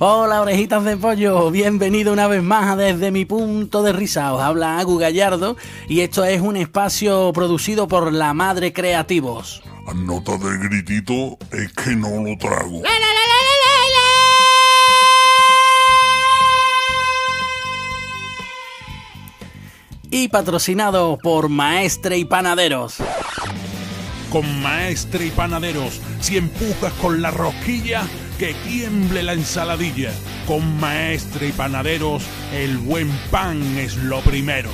Hola orejitas de pollo, bienvenido una vez más a Desde mi punto de risa. Os habla Agu Gallardo y esto es un espacio producido por La Madre Creativos. A nota del gritito es que no lo trago. Y patrocinado por Maestre y Panaderos. Con Maestre y Panaderos, si empujas con la rosquilla, que tiemble la ensaladilla. Con Maestre y Panaderos, el buen pan es lo primero.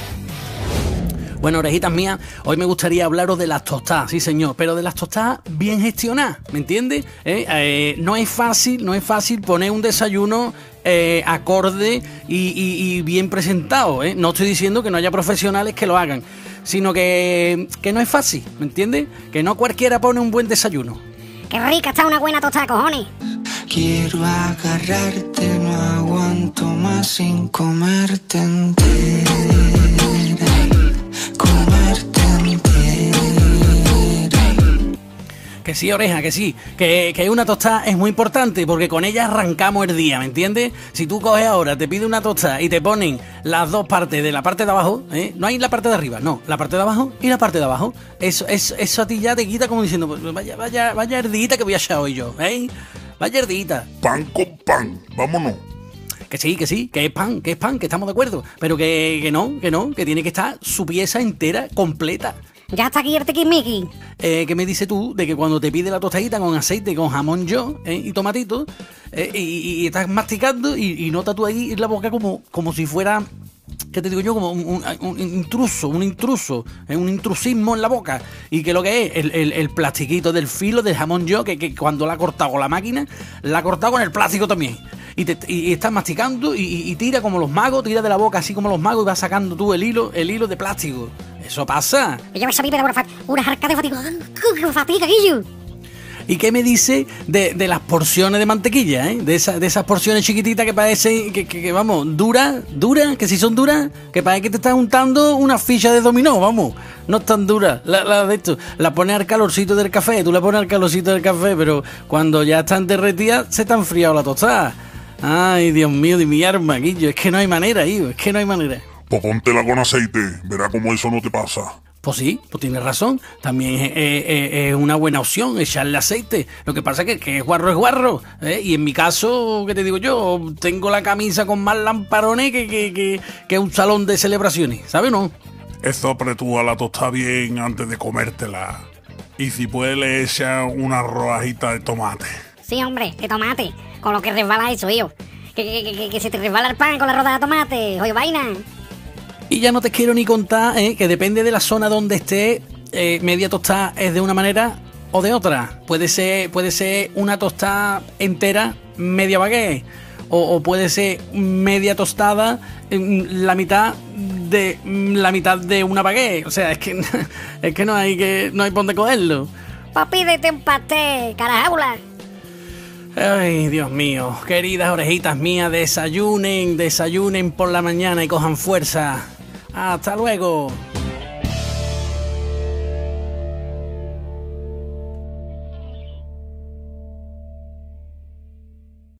Bueno, orejitas mías, hoy me gustaría hablaros de las tostadas, sí señor, pero de las tostadas bien gestionadas, ¿me entiendes? Eh, eh, no es fácil, no es fácil poner un desayuno eh, acorde y, y- y bien presentado, ¿eh? No estoy diciendo que no haya profesionales que lo hagan, sino que, que no es fácil, ¿me entiendes? Que no cualquiera pone un buen desayuno. Qué rica está una buena tostada, cojones. Quiero agarrarte, no aguanto más sin comerte entera. Comerte entera. Que sí, oreja, que sí. Que, que una tostada es muy importante porque con ella arrancamos el día, ¿me entiendes? Si tú coges ahora, te pides una tostada y te ponen las dos partes de la parte de abajo, ¿eh? no hay la parte de arriba, no, la parte de abajo y la parte de abajo. Eso, eso, eso a ti ya te quita como diciendo, pues, vaya, vaya, vaya herdita que voy a echar hoy yo, ¿eh? Vaya herdita. Pan con pan, vámonos. Que sí, que sí, que es pan, que es pan, que estamos de acuerdo. Pero que, que no, que no, que tiene que estar su pieza entera, completa. Ya está aquí el. Eh, ¿Qué me dices tú de que cuando te pide la tostadita con aceite, con jamón yo eh, y tomatito, eh, y, estás masticando y, y notas tú ahí en la boca como, como si fuera, ¿qué te digo yo? Como un, intruso, un intruso, eh, un intrusismo en la boca. Y que lo que es, el, plastiquito del filo del jamón yo, que, que cuando la ha cortado con la máquina, la ha cortado con el plástico también. Y, te, y, estás masticando y, tira como los magos, tira de la boca así como los magos y vas sacando tú el hilo, el hilo de plástico. Eso pasa. Yo me sabía fa- una jarca de fatiga. ¿Y qué me dice de, de las porciones de mantequilla, eh? De, esa- de esas porciones chiquititas que parecen, que, que- vamos, duras, duras, que si son duras, que parece que te estás untando una ficha de dominó, vamos. No es tan dura. La, la de esto, la pones al calorcito del café, tú la pones al calorcito del café, pero cuando ya están derretidas, se te ha enfriado la tostada. Ay, Dios mío, de mi arma, Guillo, es que no hay manera, hijo, es que no hay manera. Pues póntela con aceite, verá cómo eso no te pasa. Pues sí, pues tienes razón. También es, es- es- es una buena opción echarle aceite. Lo que pasa es que, que es guarro es guarro. ¿eh? Y en mi caso, ¿qué te digo yo? Tengo la camisa con más lamparones que, que, que, que un salón de celebraciones. ¿Sabes no? Eso apretúa la tostada bien antes de comértela. Y si puedes le echas una rodajita de tomate. Sí, hombre, de tomate. Con lo que resbala eso, hijo. Que, que, que- que- que se te resbala el pan con la roda de tomate. Oye, vaina. Y ya no te quiero ni contar ¿eh? que depende de la zona donde esté, eh, media tostada es de una manera o de otra. Puede ser, puede ser una tostada entera, media baguette. O, o puede ser media tostada, la mitad de la mitad de una baguette. O sea, es que es que no hay que no hay por dónde cogerlo. Pues pídete un pastel, carajaula. Ay, Dios mío, queridas orejitas mías, desayunen, desayunen por la mañana y cojan fuerza. Hasta luego.